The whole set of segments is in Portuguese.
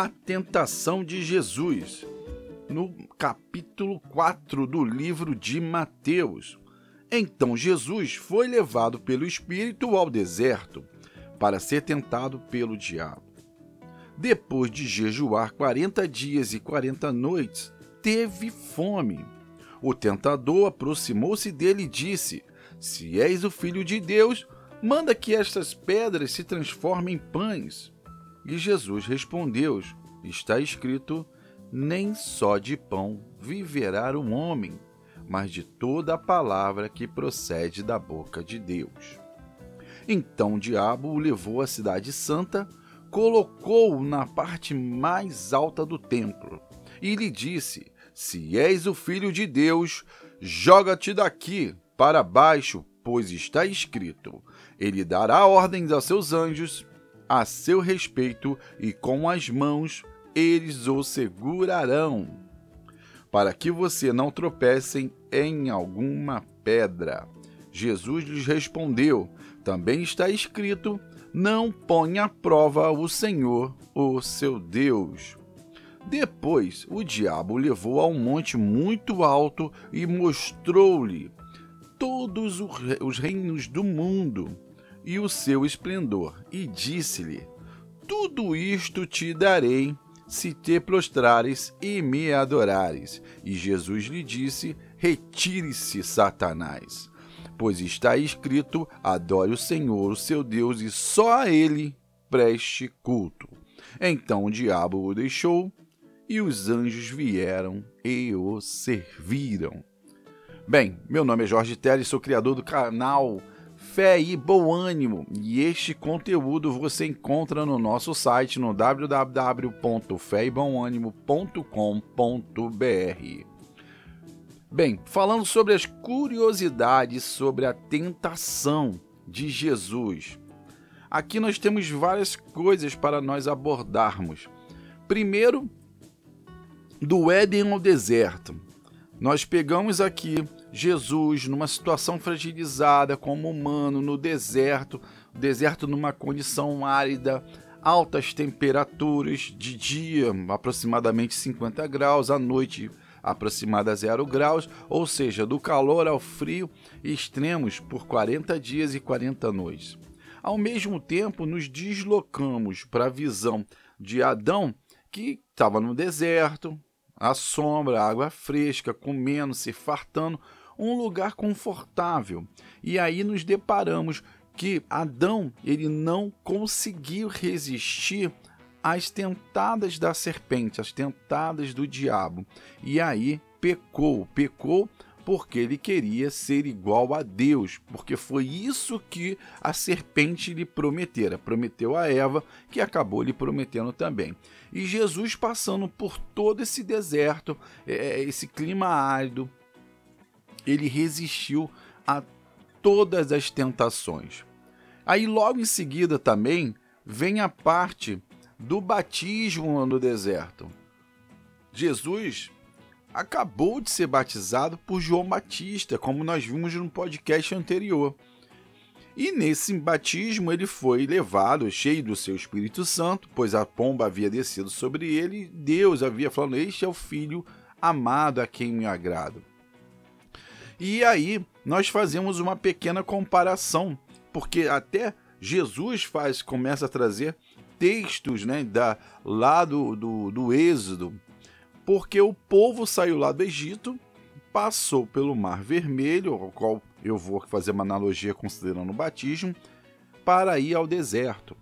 A tentação de Jesus, no capítulo 4 do livro de Mateus. Então Jesus foi levado pelo Espírito ao deserto para ser tentado pelo diabo. Depois de jejuar 40 dias e 40 noites, teve fome. O tentador aproximou-se dele e disse: Se és o filho de Deus, manda que estas pedras se transformem em pães. E Jesus respondeu: Está escrito: Nem só de pão viverá o homem, mas de toda a palavra que procede da boca de Deus. Então o diabo o levou à cidade santa, colocou-o na parte mais alta do templo e lhe disse: Se és o filho de Deus, joga-te daqui para baixo, pois está escrito: Ele dará ordens aos seus anjos a seu respeito e com as mãos eles o segurarão, para que você não tropece em alguma pedra. Jesus lhes respondeu: Também está escrito: Não ponha à prova o Senhor, o seu Deus. Depois o diabo o levou a um monte muito alto e mostrou-lhe todos os reinos do mundo e o seu esplendor, e disse-lhe: Tudo isto te darei se te prostrares e me adorares. E Jesus lhe disse: Retire-se, Satanás, pois está escrito: Adore o Senhor, o seu Deus, e só a ele preste culto. Então o diabo o deixou, e os anjos vieram e o serviram. Bem, meu nome é Jorge Teles, sou criador do canal fé e bom ânimo. E este conteúdo você encontra no nosso site no www.feebomanimo.com.br. Bem, falando sobre as curiosidades sobre a tentação de Jesus. Aqui nós temos várias coisas para nós abordarmos. Primeiro, do Éden ao deserto. Nós pegamos aqui Jesus numa situação fragilizada como humano no deserto, deserto numa condição árida, altas temperaturas de dia, aproximadamente 50 graus, à noite aproximada a zero graus, ou seja, do calor ao frio extremos por 40 dias e 40 noites. Ao mesmo tempo, nos deslocamos para a visão de Adão, que estava no deserto, à sombra, água fresca, comendo, se fartando, um lugar confortável. E aí nos deparamos que Adão ele não conseguiu resistir às tentadas da serpente, às tentadas do diabo. E aí pecou, pecou porque ele queria ser igual a Deus, porque foi isso que a serpente lhe prometera, prometeu a Eva, que acabou lhe prometendo também. E Jesus passando por todo esse deserto, é, esse clima árido, ele resistiu a todas as tentações. Aí logo em seguida também vem a parte do batismo no deserto. Jesus acabou de ser batizado por João Batista, como nós vimos no podcast anterior. E nesse batismo ele foi levado, cheio do seu Espírito Santo, pois a pomba havia descido sobre ele, e Deus havia falado: Este é o filho amado a quem me agrado. E aí nós fazemos uma pequena comparação, porque até Jesus faz começa a trazer textos né, da, lá do, do, do Êxodo, porque o povo saiu lá do Egito, passou pelo Mar Vermelho, ao qual eu vou fazer uma analogia considerando o batismo, para ir ao deserto.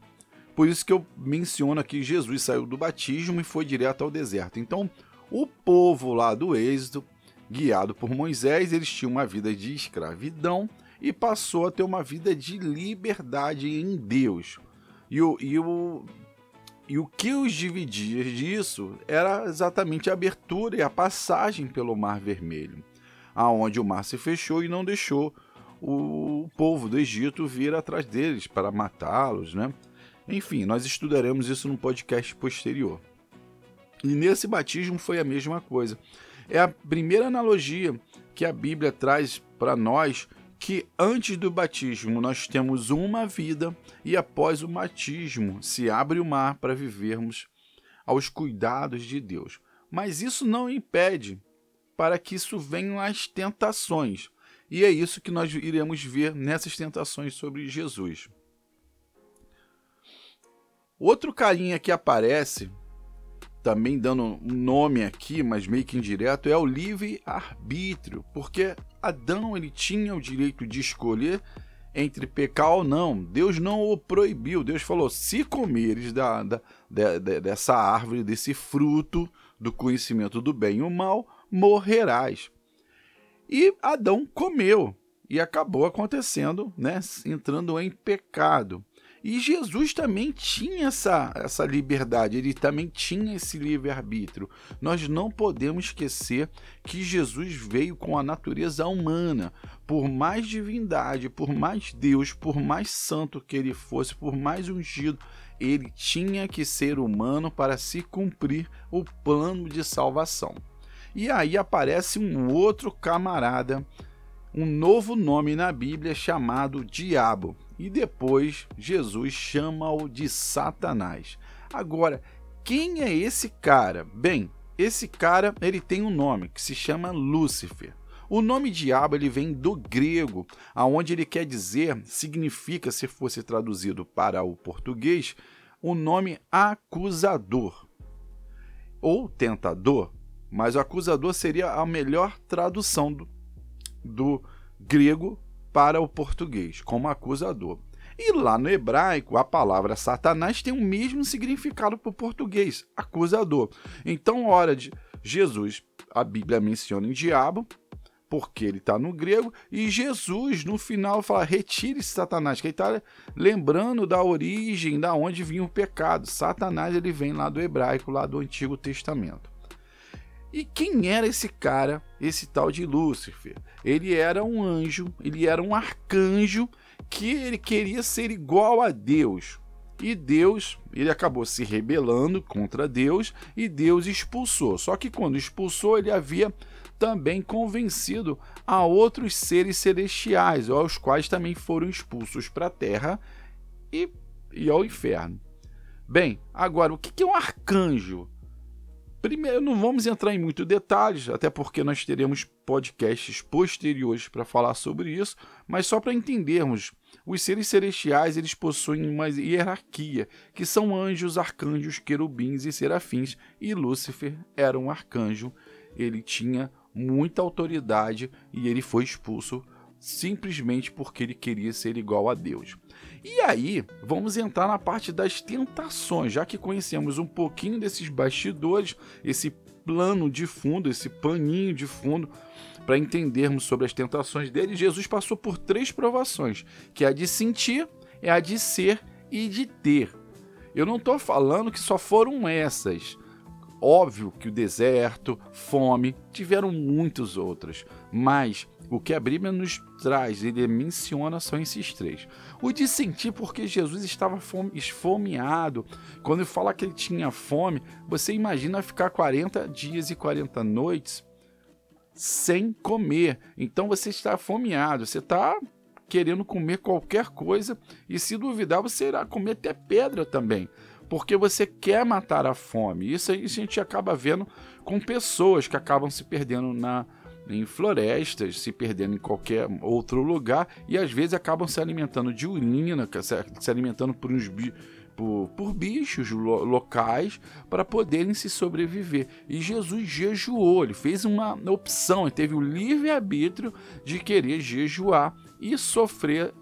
Por isso que eu menciono aqui que Jesus saiu do batismo e foi direto ao deserto. Então, o povo lá do Êxodo Guiado por Moisés, eles tinham uma vida de escravidão e passou a ter uma vida de liberdade em Deus. E o, e o, e o que os dividia disso era exatamente a abertura e a passagem pelo Mar Vermelho, aonde o mar se fechou e não deixou o povo do Egito vir atrás deles para matá-los, né? Enfim, nós estudaremos isso no podcast posterior. E nesse batismo foi a mesma coisa. É a primeira analogia que a Bíblia traz para nós que antes do batismo nós temos uma vida e após o batismo se abre o mar para vivermos aos cuidados de Deus. Mas isso não impede para que isso venham as tentações. E é isso que nós iremos ver nessas tentações sobre Jesus. Outro carinha que aparece, também dando um nome aqui, mas meio que indireto, é o livre-arbítrio, porque Adão ele tinha o direito de escolher entre pecar ou não. Deus não o proibiu. Deus falou: se comeres da, da, de, dessa árvore, desse fruto do conhecimento do bem e o mal, morrerás. E Adão comeu e acabou acontecendo, né, entrando em pecado. E Jesus também tinha essa, essa liberdade, ele também tinha esse livre-arbítrio. Nós não podemos esquecer que Jesus veio com a natureza humana. Por mais divindade, por mais Deus, por mais santo que ele fosse, por mais ungido, ele tinha que ser humano para se cumprir o plano de salvação. E aí aparece um outro camarada, um novo nome na Bíblia chamado Diabo e depois Jesus chama-o de Satanás. Agora, quem é esse cara? Bem, esse cara ele tem um nome que se chama Lúcifer. O nome diabo ele vem do grego, aonde ele quer dizer, significa, se fosse traduzido para o português, o nome acusador ou tentador, mas o acusador seria a melhor tradução do, do grego para o português, como acusador. E lá no hebraico, a palavra Satanás tem o mesmo significado para o português, acusador. Então, hora de Jesus, a Bíblia menciona em diabo, porque ele está no grego, e Jesus no final fala: retire esse Satanás, que ele está lembrando da origem, da onde vinha o pecado. Satanás ele vem lá do hebraico, lá do Antigo Testamento. E quem era esse cara, esse tal de Lúcifer? Ele era um anjo, ele era um arcanjo que ele queria ser igual a Deus. E Deus, ele acabou se rebelando contra Deus e Deus expulsou. Só que quando expulsou, ele havia também convencido a outros seres celestiais, aos quais também foram expulsos para a terra e, e ao inferno. Bem, agora, o que é um arcanjo? Primeiro, não vamos entrar em muitos detalhes, até porque nós teremos podcasts posteriores para falar sobre isso, mas só para entendermos, os seres celestiais eles possuem uma hierarquia, que são anjos, arcanjos, querubins e serafins, e Lúcifer era um arcanjo, ele tinha muita autoridade e ele foi expulso simplesmente porque ele queria ser igual a Deus. E aí, vamos entrar na parte das tentações, já que conhecemos um pouquinho desses bastidores, esse plano de fundo, esse paninho de fundo, para entendermos sobre as tentações dele. Jesus passou por três provações, que é a de sentir, é a de ser e de ter. Eu não estou falando que só foram essas. Óbvio que o deserto, fome, tiveram muitas outras, mas o que a Bíblia nos traz, ele menciona são esses três. O de sentir porque Jesus estava esfomeado. Quando ele fala que ele tinha fome, você imagina ficar 40 dias e 40 noites sem comer. Então você está afomeado, você está querendo comer qualquer coisa e se duvidar você irá comer até pedra também. Porque você quer matar a fome. Isso aí a gente acaba vendo com pessoas que acabam se perdendo na, em florestas, se perdendo em qualquer outro lugar e às vezes acabam se alimentando de urina, se alimentando por uns por, por bichos lo, locais para poderem se sobreviver. E Jesus jejuou, ele fez uma opção, ele teve o livre-arbítrio de querer jejuar e sofrer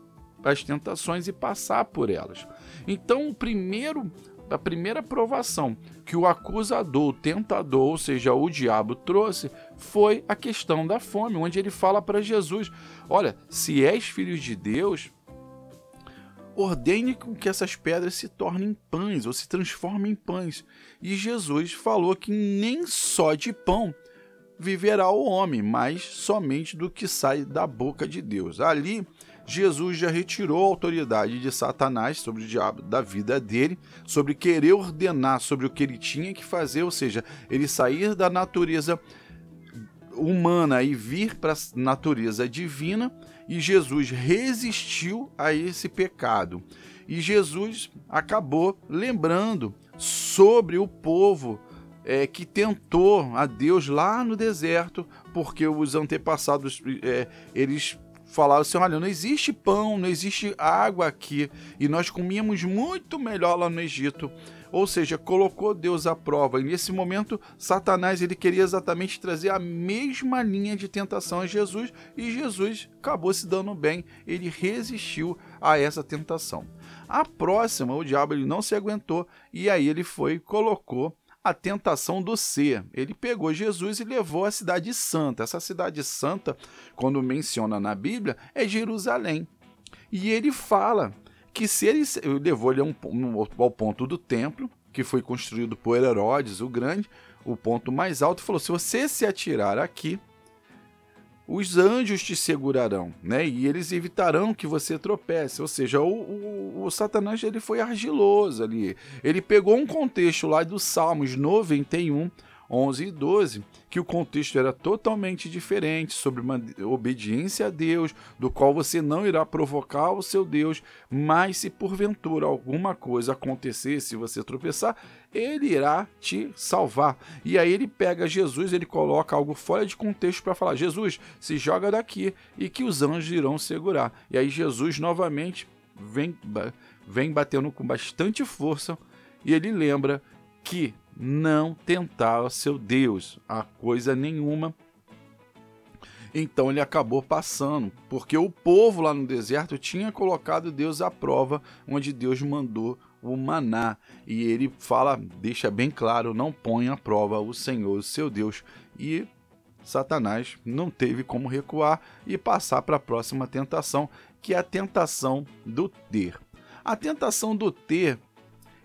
as tentações e passar por elas. Então, o primeiro a primeira provação que o acusador, o tentador, ou seja, o diabo trouxe, foi a questão da fome, onde ele fala para Jesus: Olha, se és filho de Deus, ordene que essas pedras se tornem pães ou se transformem em pães. E Jesus falou que nem só de pão viverá o homem, mas somente do que sai da boca de Deus. Ali Jesus já retirou a autoridade de Satanás sobre o diabo da vida dele, sobre querer ordenar sobre o que ele tinha que fazer, ou seja, ele sair da natureza humana e vir para a natureza divina, e Jesus resistiu a esse pecado. E Jesus acabou lembrando sobre o povo é, que tentou a Deus lá no deserto, porque os antepassados é, eles falaram assim: olha, não existe pão, não existe água aqui, e nós comíamos muito melhor lá no Egito. Ou seja, colocou Deus à prova. E nesse momento, Satanás ele queria exatamente trazer a mesma linha de tentação a Jesus, e Jesus acabou se dando bem. Ele resistiu a essa tentação. A próxima, o diabo ele não se aguentou e aí ele foi colocou a tentação do ser. Ele pegou Jesus e levou à cidade santa. Essa cidade santa, quando menciona na Bíblia, é Jerusalém. E ele fala que se ele levou ele ao ponto do templo, que foi construído por Herodes o Grande, o ponto mais alto, falou: se você se atirar aqui, os anjos te segurarão, né? E eles evitarão que você tropece. Ou seja, o, o, o, Satanás ele foi argiloso ali. Ele pegou um contexto lá dos Salmos 91, 11 e 12, que o contexto era totalmente diferente sobre uma obediência a Deus, do qual você não irá provocar o seu Deus, mas se porventura alguma coisa acontecer, se você tropeçar, ele irá te salvar. E aí ele pega Jesus, ele coloca algo fora de contexto para falar: Jesus, se joga daqui e que os anjos irão segurar. E aí Jesus novamente vem, vem batendo com bastante força e ele lembra que não tentar seu Deus a coisa nenhuma. Então ele acabou passando, porque o povo lá no deserto tinha colocado Deus à prova, onde Deus mandou o maná. E ele fala, deixa bem claro, não põe à prova o Senhor, o seu Deus. E Satanás não teve como recuar e passar para a próxima tentação, que é a tentação do ter. A tentação do ter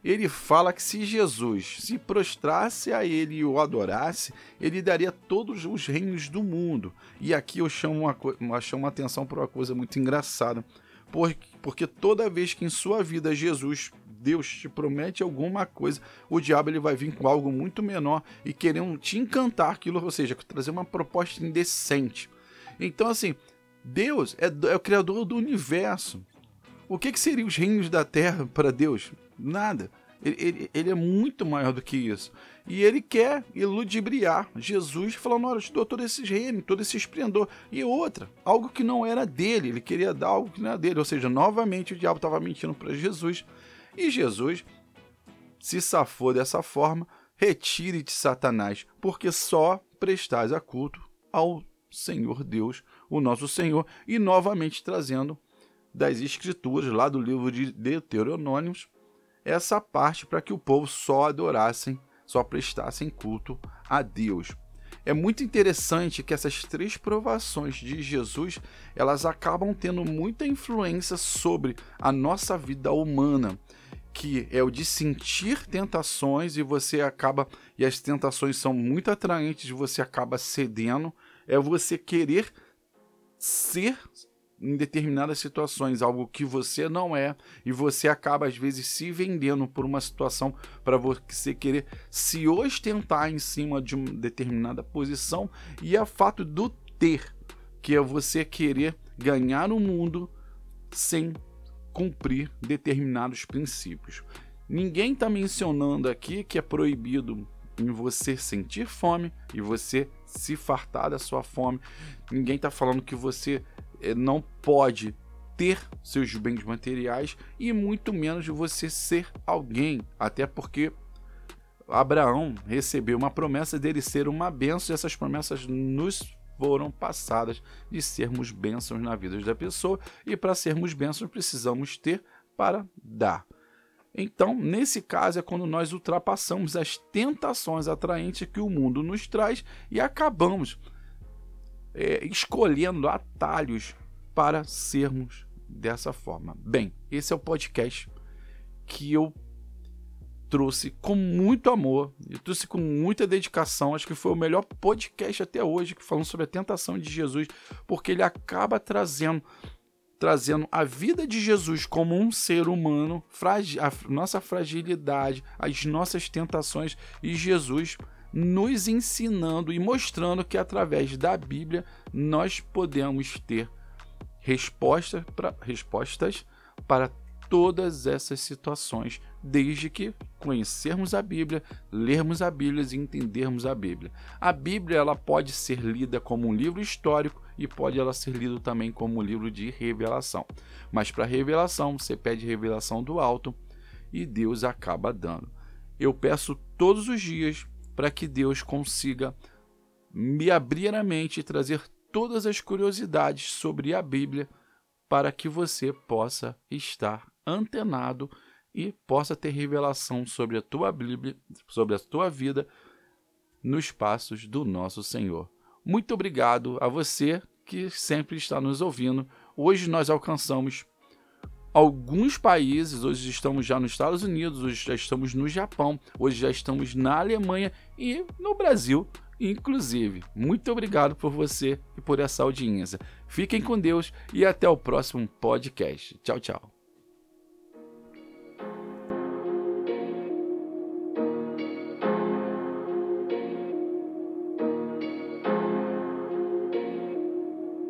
ele fala que se Jesus se prostrasse a ele e o adorasse, ele daria todos os reinos do mundo. E aqui eu chamo uma, chamo uma atenção para uma coisa muito engraçada, porque, porque toda vez que em sua vida Jesus, Deus te promete alguma coisa, o diabo ele vai vir com algo muito menor e querendo te encantar aquilo, ou seja, trazer uma proposta indecente. Então, assim, Deus é, é o criador do universo. O que, que seriam os reinos da terra para Deus? Nada. Ele, ele, ele, é muito maior do que isso. E ele quer iludibriar Jesus, falando: Olha, eu te dou todo esse reino, todo esse esplendor. E outra, algo que não era dele. Ele queria dar algo que não era dele. Ou seja, novamente o diabo estava mentindo para Jesus. E Jesus se safou dessa forma. Retire-te, Satanás, porque só prestais a culto ao Senhor Deus, o nosso Senhor. E novamente trazendo das Escrituras, lá do livro de Deuteronômios essa parte para que o povo só adorassem, só prestassem culto a Deus. É muito interessante que essas três provações de Jesus, elas acabam tendo muita influência sobre a nossa vida humana, que é o de sentir tentações e você acaba e as tentações são muito atraentes, você acaba cedendo, é você querer ser em determinadas situações, algo que você não é, e você acaba às vezes se vendendo por uma situação para você querer se ostentar em cima de uma determinada posição, e é fato do ter, que é você querer ganhar o mundo sem cumprir determinados princípios. Ninguém está mencionando aqui que é proibido em você sentir fome e você se fartar da sua fome. Ninguém está falando que você eh, não pode ter seus bens materiais e muito menos você ser alguém, até porque Abraão recebeu uma promessa dele ser uma bênção e essas promessas nos foram passadas de sermos bênçãos na vida da pessoa e para sermos bênçãos precisamos ter para dar. Então, nesse caso, é quando nós ultrapassamos as tentações atraentes que o mundo nos traz e acabamos é, escolhendo atalhos para sermos dessa forma. Bem, esse é o podcast que eu trouxe com muito amor, trouxe com muita dedicação. Acho que foi o melhor podcast até hoje falando sobre a tentação de Jesus, porque ele acaba trazendo trazendo a vida de Jesus como um ser humano, a nossa fragilidade, as nossas tentações e Jesus nos ensinando e mostrando que através da Bíblia nós podemos ter resposta pra, respostas para todas essas situações, desde que conhecermos a Bíblia, lermos a Bíblia e entendermos a Bíblia. A Bíblia ela pode ser lida como um livro histórico e pode ela ser lida também como um livro de revelação. Mas para revelação, você pede revelação do alto e Deus acaba dando. Eu peço todos os dias para que Deus consiga me abrir a mente e trazer todas as curiosidades sobre a Bíblia para que você possa estar antenado e possa ter revelação sobre a tua Bíblia, sobre a tua vida nos passos do nosso Senhor. Muito obrigado a você que sempre está nos ouvindo. Hoje nós alcançamos alguns países, hoje estamos já nos Estados Unidos, hoje já estamos no Japão, hoje já estamos na Alemanha e no Brasil, inclusive. Muito obrigado por você e por essa audiência. Fiquem com Deus e até o próximo podcast. Tchau, tchau.